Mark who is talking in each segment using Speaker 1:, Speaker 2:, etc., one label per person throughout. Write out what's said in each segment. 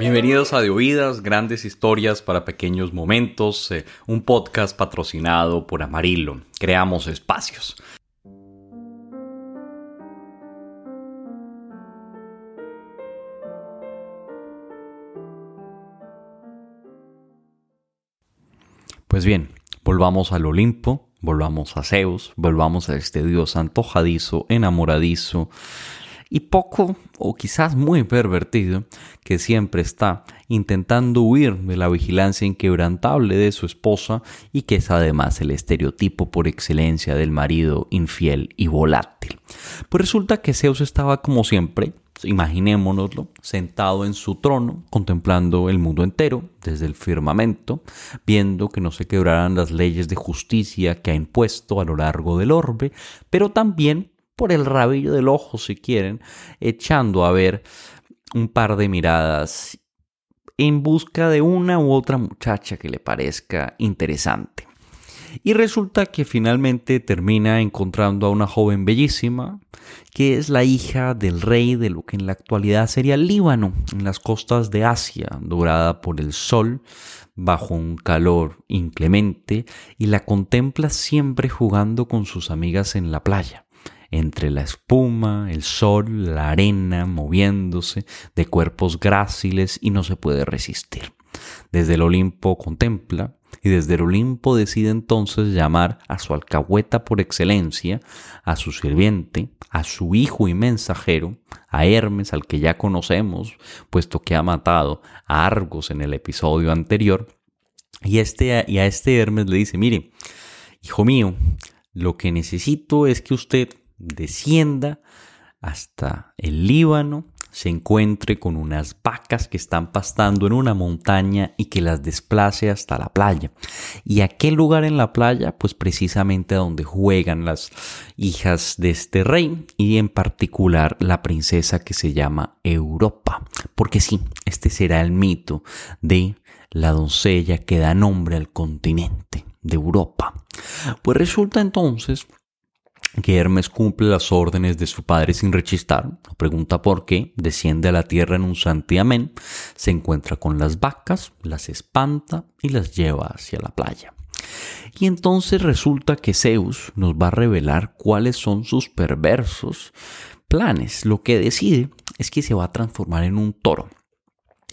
Speaker 1: Bienvenidos a De Oídas, grandes historias para pequeños momentos, eh, un podcast patrocinado por Amarillo. Creamos espacios. Pues bien, volvamos al Olimpo, volvamos a Zeus, volvamos a este dios antojadizo, enamoradizo, y poco o quizás muy pervertido, que siempre está intentando huir de la vigilancia inquebrantable de su esposa y que es además el estereotipo por excelencia del marido infiel y volátil. Pues resulta que Zeus estaba como siempre, imaginémonoslo, sentado en su trono, contemplando el mundo entero desde el firmamento, viendo que no se quebraran las leyes de justicia que ha impuesto a lo largo del orbe, pero también por el rabillo del ojo si quieren, echando a ver un par de miradas en busca de una u otra muchacha que le parezca interesante. Y resulta que finalmente termina encontrando a una joven bellísima, que es la hija del rey de lo que en la actualidad sería Líbano, en las costas de Asia, dorada por el sol, bajo un calor inclemente, y la contempla siempre jugando con sus amigas en la playa entre la espuma, el sol, la arena, moviéndose, de cuerpos gráciles y no se puede resistir. Desde el Olimpo contempla y desde el Olimpo decide entonces llamar a su alcahueta por excelencia, a su sirviente, a su hijo y mensajero, a Hermes, al que ya conocemos, puesto que ha matado a Argos en el episodio anterior, y, este, y a este Hermes le dice, mire, hijo mío, lo que necesito es que usted descienda hasta el Líbano, se encuentre con unas vacas que están pastando en una montaña y que las desplace hasta la playa. ¿Y a lugar en la playa? Pues precisamente a donde juegan las hijas de este rey y en particular la princesa que se llama Europa. Porque sí, este será el mito de la doncella que da nombre al continente de Europa. Pues resulta entonces que Hermes cumple las órdenes de su padre sin rechistar, pregunta por qué, desciende a la tierra en un santiamén, se encuentra con las vacas, las espanta y las lleva hacia la playa. Y entonces resulta que Zeus nos va a revelar cuáles son sus perversos planes. Lo que decide es que se va a transformar en un toro.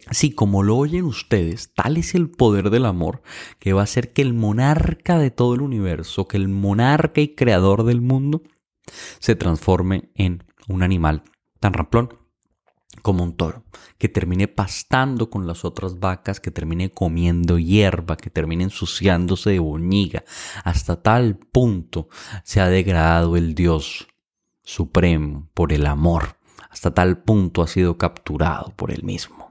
Speaker 1: Así como lo oyen ustedes, tal es el poder del amor que va a hacer que el monarca de todo el universo, que el monarca y creador del mundo, se transforme en un animal tan ramplón como un toro, que termine pastando con las otras vacas, que termine comiendo hierba, que termine ensuciándose de boñiga. Hasta tal punto se ha degradado el Dios supremo por el amor. Hasta tal punto ha sido capturado por él mismo.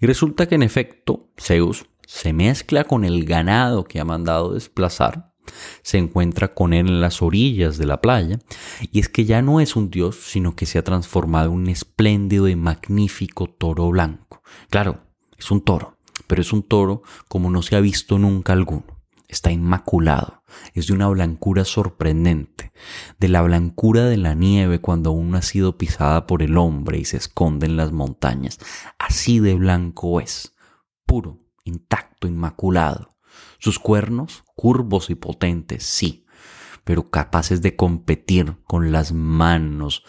Speaker 1: Y resulta que en efecto Zeus se mezcla con el ganado que ha mandado desplazar, se encuentra con él en las orillas de la playa, y es que ya no es un dios, sino que se ha transformado en un espléndido y magnífico toro blanco. Claro, es un toro, pero es un toro como no se ha visto nunca alguno. Está inmaculado, es de una blancura sorprendente, de la blancura de la nieve cuando aún ha sido pisada por el hombre y se esconde en las montañas. Así de blanco es, puro, intacto, inmaculado. Sus cuernos, curvos y potentes, sí, pero capaces de competir con las manos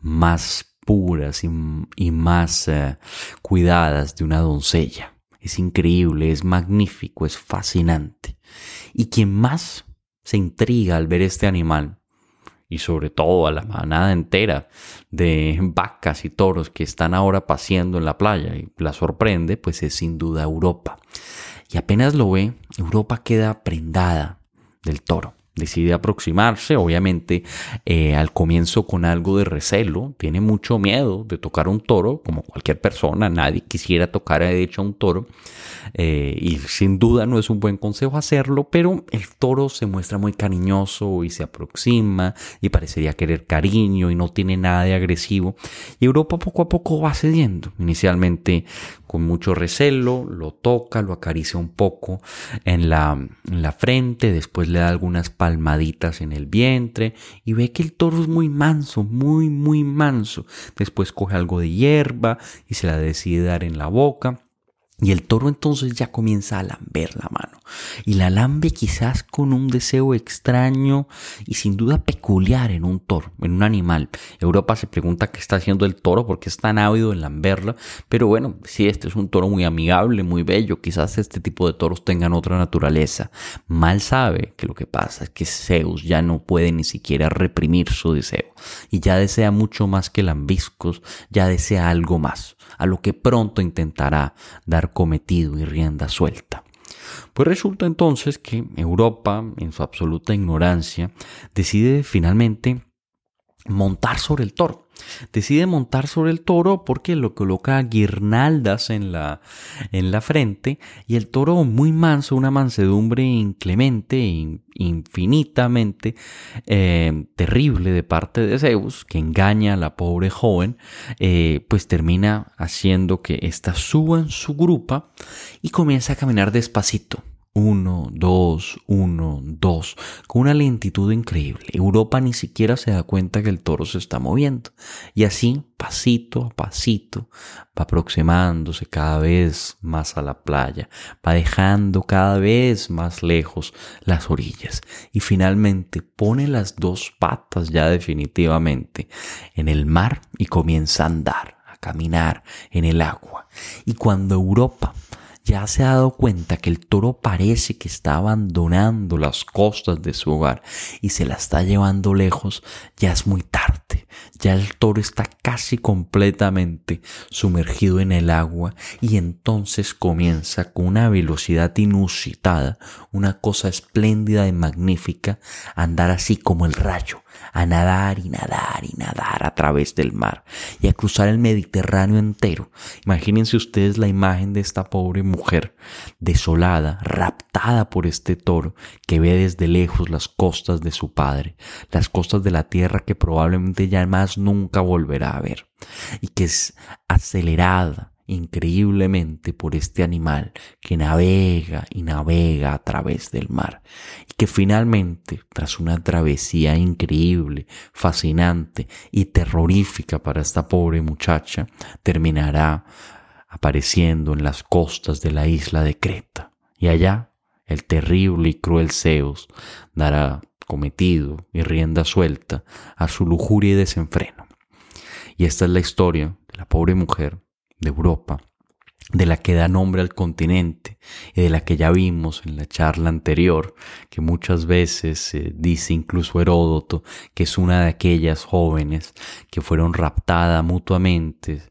Speaker 1: más puras y, más eh, cuidadas de una doncella. Es increíble, es magnífico, es fascinante. Y quien más se intriga al ver este animal, y sobre todo a la manada entera de vacas y toros que están ahora paseando en la playa y la sorprende, pues es sin duda Europa. Y apenas lo ve, Europa queda prendada del toro decide aproximarse, obviamente eh, al comienzo con algo de recelo, tiene mucho miedo de tocar un toro, como cualquier persona, nadie quisiera tocar de hecho a un toro, eh, y sin duda no es un buen consejo hacerlo, pero el toro se muestra muy cariñoso y se aproxima y parecería querer cariño y no tiene nada de agresivo, y Europa poco a poco va cediendo, inicialmente con mucho recelo, lo toca, lo acaricia un poco en la, en la frente, después le da algunas palmaditas en el vientre y ve que el toro es muy manso, muy, muy manso. Después coge algo de hierba y se la decide dar en la boca. Y el toro entonces ya comienza a lamber la mano. Y la lambe quizás con un deseo extraño y sin duda peculiar en un toro, en un animal. Europa se pregunta qué está haciendo el toro, porque es tan ávido en lamberla. Pero bueno, si este es un toro muy amigable, muy bello, quizás este tipo de toros tengan otra naturaleza. Mal sabe que lo que pasa es que Zeus ya no puede ni siquiera reprimir su deseo. Y ya desea mucho más que lambiscos, ya desea algo más a lo que pronto intentará dar cometido y rienda suelta. Pues resulta entonces que Europa, en su absoluta ignorancia, decide finalmente montar sobre el toro. Decide montar sobre el toro porque lo coloca guirnaldas en la, en la frente y el toro muy manso, una mansedumbre inclemente, infinitamente eh, terrible de parte de Zeus, que engaña a la pobre joven, eh, pues termina haciendo que ésta suba en su grupa y comienza a caminar despacito uno, dos, uno, dos, con una lentitud increíble. Europa ni siquiera se da cuenta que el toro se está moviendo. Y así, pasito a pasito, va aproximándose cada vez más a la playa, va dejando cada vez más lejos las orillas. Y finalmente pone las dos patas ya definitivamente en el mar y comienza a andar, a caminar en el agua. Y cuando Europa ya se ha dado cuenta que el toro parece que está abandonando las costas de su hogar y se la está llevando lejos, ya es muy tarde. Ya el toro está casi completamente sumergido en el agua y entonces comienza con una velocidad inusitada, una cosa espléndida y magnífica, a andar así como el rayo, a nadar y nadar y nadar a través del mar y a cruzar el Mediterráneo entero. Imagínense ustedes la imagen de esta pobre mujer desolada, raptada por este toro que ve desde lejos las costas de su padre, las costas de la tierra que probablemente ya más nunca volverá a ver y que es acelerada increíblemente por este animal que navega y navega a través del mar y que finalmente, tras una travesía increíble, fascinante y terrorífica para esta pobre muchacha, terminará apareciendo en las costas de la isla de Creta. Y allá el terrible y cruel Zeus dará cometido y rienda suelta a su lujuria y desenfreno. Y esta es la historia de la pobre mujer de Europa, de la que da nombre al continente y de la que ya vimos en la charla anterior, que muchas veces dice incluso Heródoto que es una de aquellas jóvenes que fueron raptadas mutuamente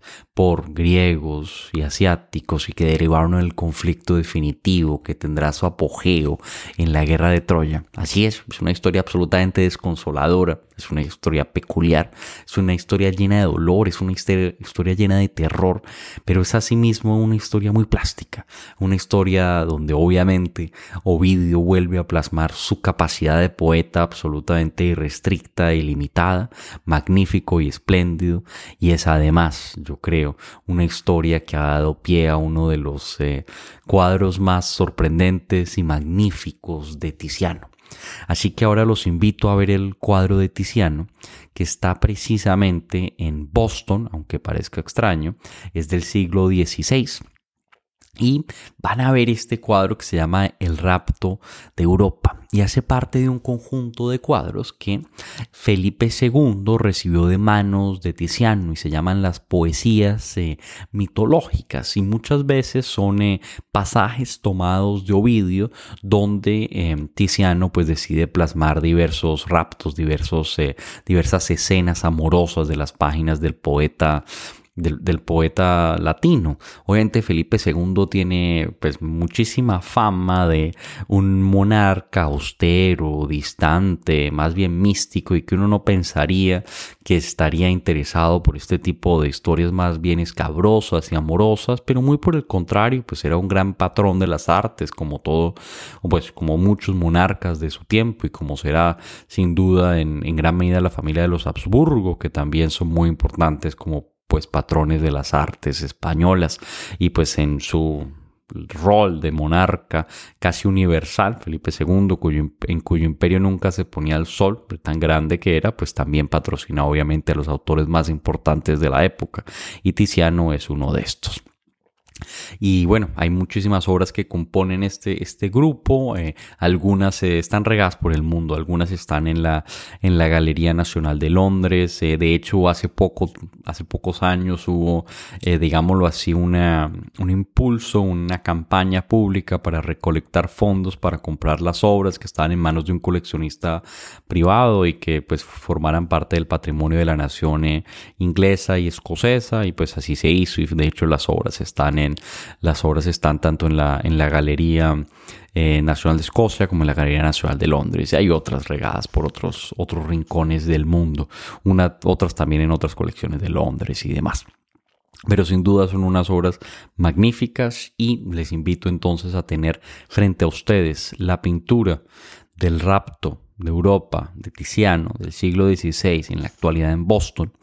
Speaker 1: griegos y asiáticos y que derivaron en el conflicto definitivo que tendrá su apogeo en la guerra de Troya. Así es, es una historia absolutamente desconsoladora, es una historia peculiar, es una historia llena de dolor, es una historia llena de terror, pero es asimismo una historia muy plástica, una historia donde obviamente Ovidio vuelve a plasmar su capacidad de poeta absolutamente irrestricta y limitada, magnífico y espléndido, y es además, yo creo, una historia que ha dado pie a uno de los eh, cuadros más sorprendentes y magníficos de Tiziano. Así que ahora los invito a ver el cuadro de Tiziano, que está precisamente en Boston, aunque parezca extraño, es del siglo XVI y van a ver este cuadro que se llama El rapto de Europa. Y hace parte de un conjunto de cuadros que Felipe II recibió de manos de Tiziano y se llaman las poesías eh, mitológicas. Y muchas veces son eh, pasajes tomados de Ovidio donde eh, Tiziano pues decide plasmar diversos raptos, diversos, diversas escenas amorosas de las páginas del poeta del, poeta latino. Obviamente Felipe II tiene pues muchísima fama de un monarca austero, distante, más bien místico y que uno no pensaría que estaría interesado por este tipo de historias más bien escabrosas y amorosas, pero muy por el contrario, pues era un gran patrón de las artes, como todo, pues como muchos monarcas de su tiempo y como será sin duda en, en gran medida la familia de los Habsburgo, que también son muy importantes como pues patrones de las artes españolas y pues en su rol de monarca casi universal, Felipe II, cuyo, en cuyo imperio nunca se ponía el sol, tan grande que era, pues también patrocina obviamente a los autores más importantes de la época, y Tiziano es uno de estos. Y bueno, hay muchísimas obras que componen este, este grupo. Eh, algunas eh, están regadas por el mundo, algunas están en la, en la Galería Nacional de Londres. Eh, de hecho, hace, poco, hace pocos años hubo, digámoslo así, una, un impulso, una campaña pública para recolectar fondos para comprar las obras que estaban en manos de un coleccionista privado y que pues formaran parte del patrimonio de la nación inglesa y escocesa. Y pues así se hizo y de hecho las obras están en las obras están tanto en la, en la Galería eh, Nacional de Escocia como en la Galería Nacional de Londres. Y hay otras regadas por otros, otros rincones del mundo, una, otras también en otras colecciones de Londres y demás. Pero sin duda son unas obras magníficas y les invito entonces a tener frente a ustedes la pintura del rapto de Europa, de Tiziano, del siglo XVI, en la actualidad en Boston,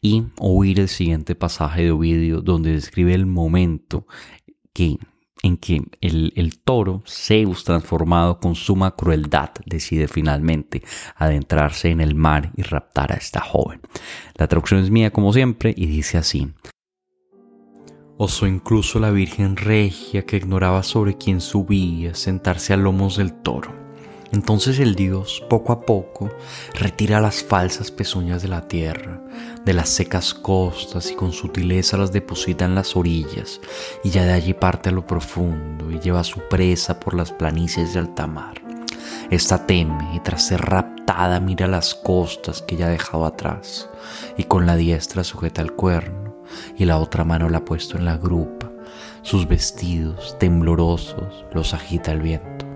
Speaker 1: y oír el siguiente pasaje de Ovidio donde describe el momento en que el, el toro, Zeus transformado con suma crueldad, decide finalmente adentrarse en el mar y raptar a esta joven. La traducción es mía como siempre y dice así. Osó incluso la Virgen Regia que ignoraba sobre quién subía sentarse a lomos del toro entonces el Dios, poco a poco, retira las falsas pezuñas de la tierra, de las secas costas y con sutileza las deposita en las orillas, y ya de allí parte a lo profundo y lleva su presa por las planicies de alta mar. Esta teme y tras ser raptada mira las costas que ya ha dejado atrás, y con la diestra sujeta el cuerno, y la otra mano la ha puesto en la grupa. Sus vestidos, temblorosos, los agita el viento.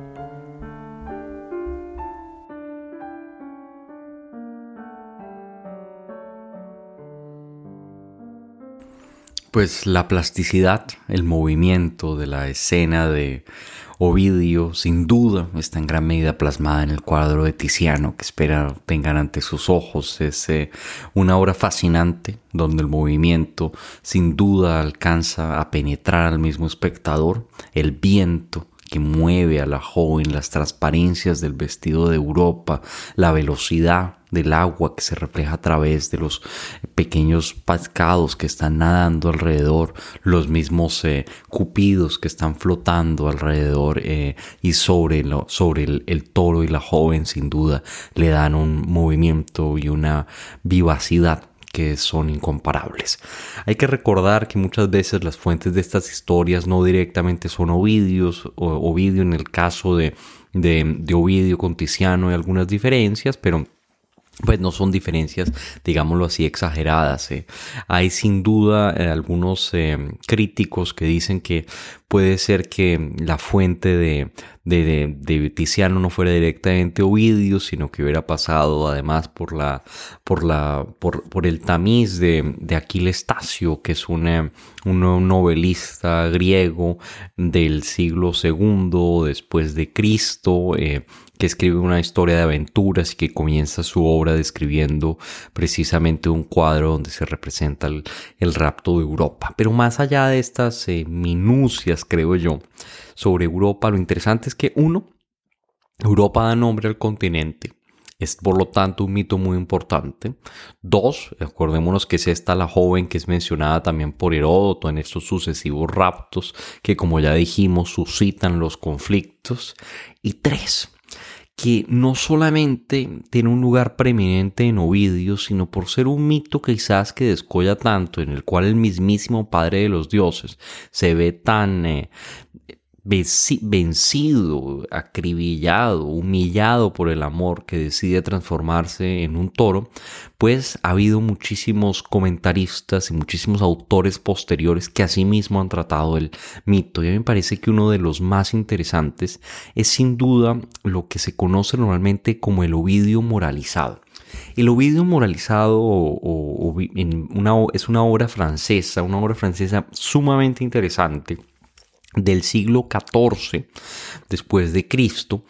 Speaker 1: Pues la plasticidad, el movimiento de la escena de Ovidio, sin duda, está en gran medida plasmada en el cuadro de Tiziano que espera tengan ante sus ojos. Es una obra fascinante donde el movimiento sin duda alcanza a penetrar al mismo espectador. El viento que mueve a la joven, las transparencias del vestido de Europa, la velocidad del agua que se refleja a través de los pequeños pescados que están nadando alrededor, los mismos eh, cupidos que están flotando alrededor eh, y sobre, lo, sobre el, el, toro y la joven sin duda le dan un movimiento y una vivacidad que son incomparables. Hay que recordar que muchas veces las fuentes de estas historias no directamente son Ovidios, o Ovidio en el caso de, de, de Ovidio con Tiziano hay algunas diferencias, pero pues no son diferencias, digámoslo así, exageradas. ¿eh? Hay sin duda eh, algunos eh, críticos que dicen que puede ser que la fuente de, de, de, Tiziano no fuera directamente Ovidio, sino que hubiera pasado además por la, por la, por, por el tamiz de, de Aquiles que es un novelista griego del siglo II después de Cristo, que escribe una historia de aventuras y que comienza su obra describiendo precisamente un cuadro donde se representa el, rapto de Europa. Pero más allá de estas eh, minucias, creo yo, sobre Europa, lo interesante es que uno, Europa da nombre al continente. Es por lo tanto un mito muy importante. Dos, acordémonos que es esta la joven que es mencionada también por Heródoto en estos sucesivos raptos que como ya dijimos suscitan los conflictos. Y tres, que no solamente tiene un lugar preeminente en Ovidio, sino por ser un mito quizás que descolla tanto, en el cual el mismísimo Padre de los Dioses se ve tan eh, vencido, acribillado, humillado por el amor que decide transformarse en un toro, pues ha habido muchísimos comentaristas y muchísimos autores posteriores que asimismo han tratado el mito. Y a mí me parece que uno de los más interesantes es sin duda lo que se conoce normalmente como el Ovidio moralizado. El Ovidio moralizado es una obra francesa, una obra francesa sumamente interesante del siglo XIV después de Cristo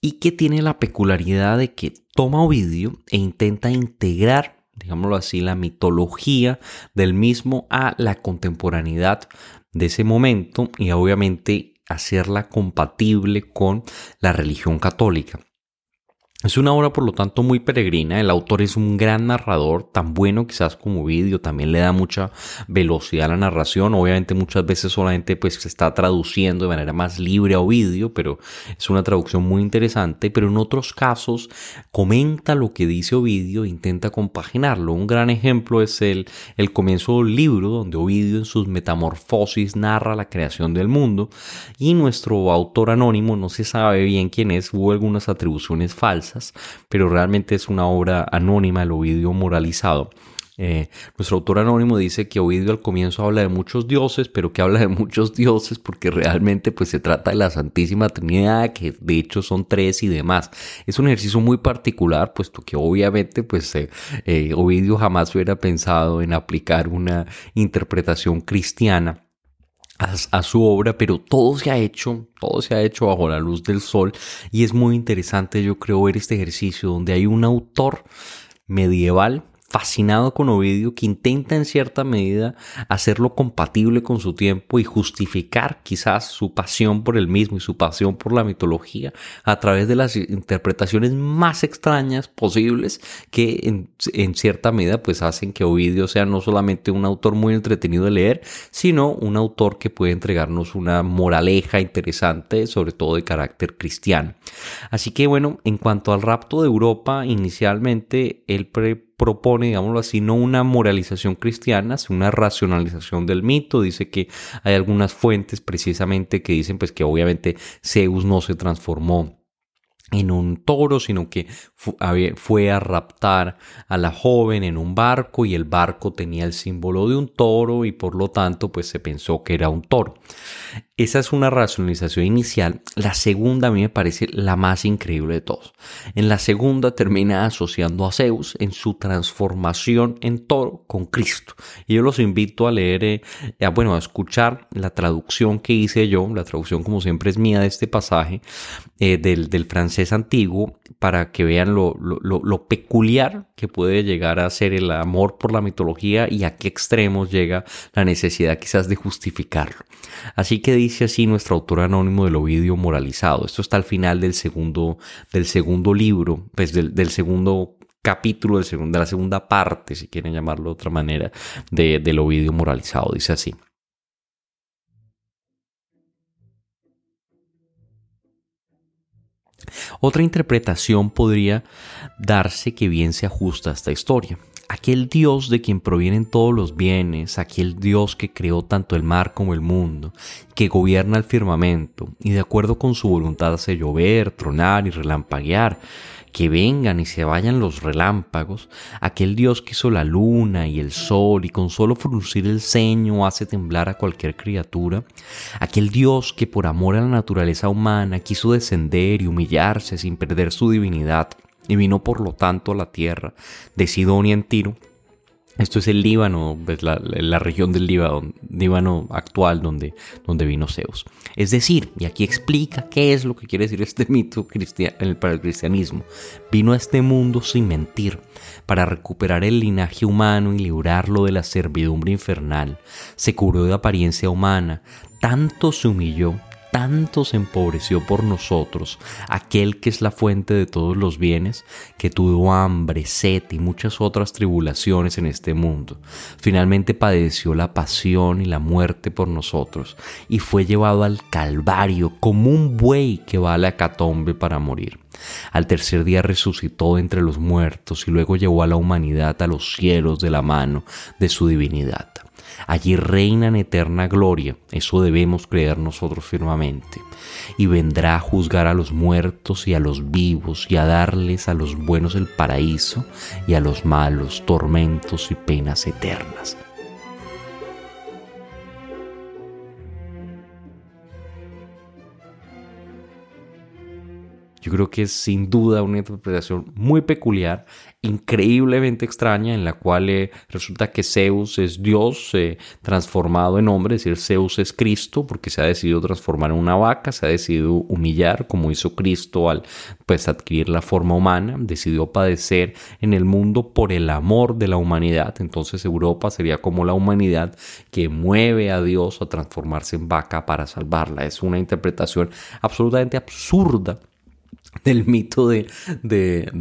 Speaker 1: y que tiene la peculiaridad de que toma Ovidio e intenta integrar digámoslo así, la mitología del mismo a la contemporaneidad de ese momento y obviamente hacerla compatible con la religión católica. Es una obra, por lo tanto, muy peregrina. El autor es un gran narrador, tan bueno quizás como vídeo, también le da mucha velocidad a la narración. Obviamente muchas veces solamente pues se está traduciendo de manera más libre a Ovidio, pero es una traducción muy interesante. Pero en otros casos comenta lo que dice Ovidio e intenta compaginarlo. Un gran ejemplo es el, el comienzo del libro, donde Ovidio en sus metamorfosis narra la creación del mundo y nuestro autor anónimo no se sabe bien quién es, hubo algunas atribuciones falsas pero realmente es una obra anónima, el Ovidio moralizado. Eh, nuestro autor anónimo dice que Ovidio al comienzo habla de muchos dioses, pero que habla de muchos dioses porque realmente pues se trata de la Santísima Trinidad, que de hecho son tres y demás. Es un ejercicio muy particular, puesto que obviamente pues eh, eh, Ovidio jamás hubiera pensado en aplicar una interpretación cristiana a, su obra, pero todo se ha hecho, todo se ha hecho bajo la luz del sol. Y es muy interesante yo creo ver este ejercicio donde hay un autor medieval fascinado con Ovidio que intenta en cierta medida hacerlo compatible con su tiempo y justificar quizás su pasión por el mismo y su pasión por la mitología a través de las interpretaciones más extrañas posibles que en, cierta medida pues hacen que Ovidio sea no solamente un autor muy entretenido de leer, sino un autor que puede entregarnos una moraleja interesante, sobre todo de carácter cristiano. Así que bueno, en cuanto al rapto de Europa, inicialmente él pre propone, digámoslo así, no una moralización cristiana, sino una racionalización del mito. Dice que hay algunas fuentes precisamente que dicen pues que obviamente Zeus no se transformó en un toro, sino que fue a raptar a la joven en un barco y el barco tenía el símbolo de un toro y por lo tanto pues se pensó que era un toro. Esa es una racionalización inicial. La segunda a mí me parece la más increíble de todos. En la segunda termina asociando a Zeus en su transformación en toro con Cristo. Y yo los invito a leer, eh, bueno, a escuchar la traducción que hice yo, la traducción como siempre es mía de este pasaje eh, del, del, francés antiguo, para que vean lo, lo, peculiar que puede llegar a ser el amor por la mitología y a qué extremos llega la necesidad quizás de justificarlo. Así que dice así nuestro autor anónimo del Ovidio moralizado. Esto está al final del segundo, del segundo libro, pues del, segundo capítulo de la segunda parte, si quieren llamarlo de otra manera, de, del Ovidio moralizado. Dice así. Otra interpretación podría darse que bien se ajusta a esta historia aquel Dios de quien provienen todos los bienes, aquel Dios que creó tanto el mar como el mundo, que gobierna el firmamento y de acuerdo con su voluntad hace llover, tronar y relampaguear, que vengan y se vayan los relámpagos, aquel Dios que hizo la luna y el sol y con solo fruncir el ceño hace temblar a cualquier criatura, aquel Dios que por amor a la naturaleza humana quiso descender y humillarse sin perder su divinidad, y vino por lo tanto a la tierra de Sidonia en Tiro. Esto es el Líbano, pues la, región del Líbano, Líbano actual donde, donde vino Zeus. Es decir, y aquí explica qué es lo que quiere decir este mito para el cristianismo. Vino a este mundo sin mentir, para recuperar el linaje humano y librarlo de la servidumbre infernal. Se cubrió de apariencia humana, tanto se humilló tanto se empobreció por nosotros, aquel que es la fuente de todos los bienes, que tuvo hambre, sed y muchas otras tribulaciones en este mundo. Finalmente padeció la pasión y la muerte por nosotros, y fue llevado al Calvario como un buey que va a la catombe para morir. Al tercer día resucitó entre los muertos y luego llevó a la humanidad a los cielos de la mano de su divinidad. Allí reina en eterna gloria, eso debemos creer nosotros firmemente. Y vendrá a juzgar a los muertos y a los vivos y a darles a los buenos el paraíso y a los malos tormentos y penas eternas. Yo creo que es sin duda una interpretación muy peculiar, increíblemente extraña, en la cual eh, resulta que Zeus es Dios eh, transformado en hombre, es decir, Zeus es Cristo, porque se ha decidido transformar en una vaca, se ha decidido humillar, como hizo Cristo al pues, adquirir la forma humana, decidió padecer en el mundo por el amor de la humanidad. Entonces Europa sería como la humanidad que mueve a Dios a transformarse en vaca para salvarla. Es una interpretación absolutamente absurda del mito de,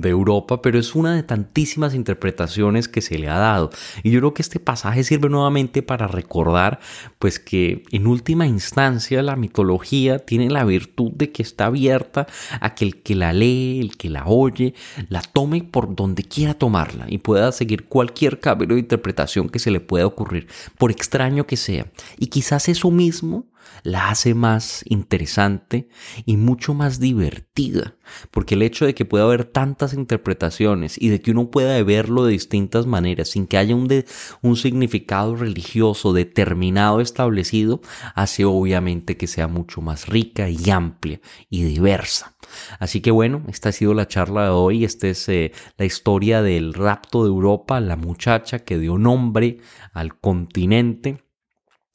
Speaker 1: Europa, pero es una de tantísimas interpretaciones que se le ha dado. Y yo creo que este pasaje sirve nuevamente para recordar, pues que en última instancia la mitología tiene la virtud de que está abierta a que el que la lee, el que la oye, la tome por donde quiera tomarla y pueda seguir cualquier cabello de interpretación que se le pueda ocurrir, por extraño que sea. Y quizás eso mismo la hace más interesante y mucho más divertida, porque el hecho de que pueda haber tantas interpretaciones y de que uno pueda verlo de distintas maneras sin que haya un, un significado religioso determinado establecido, hace obviamente que sea mucho más rica y amplia y diversa. Así que bueno, esta ha sido la charla de hoy, esta es eh, la historia del rapto de Europa, la muchacha que dio nombre al continente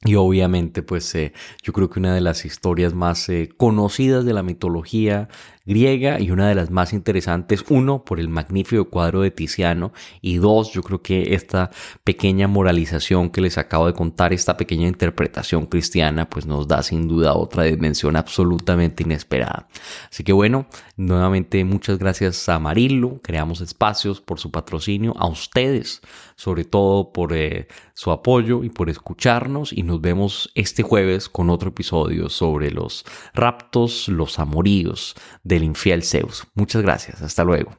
Speaker 1: y obviamente, pues eh, yo creo que una de las historias más eh, conocidas de la mitología griega y una de las más interesantes, uno, por el magnífico cuadro de Tiziano y dos, yo creo que esta pequeña moralización que les acabo de contar, esta pequeña interpretación cristiana, pues nos da sin duda otra dimensión absolutamente inesperada. Así que bueno, nuevamente muchas gracias a Marillo, creamos espacios por su patrocinio, a ustedes, sobre todo por eh, su apoyo y por escucharnos y nos vemos este jueves con otro episodio sobre los raptos, los amoríos del infiel Zeus. Muchas gracias, hasta luego.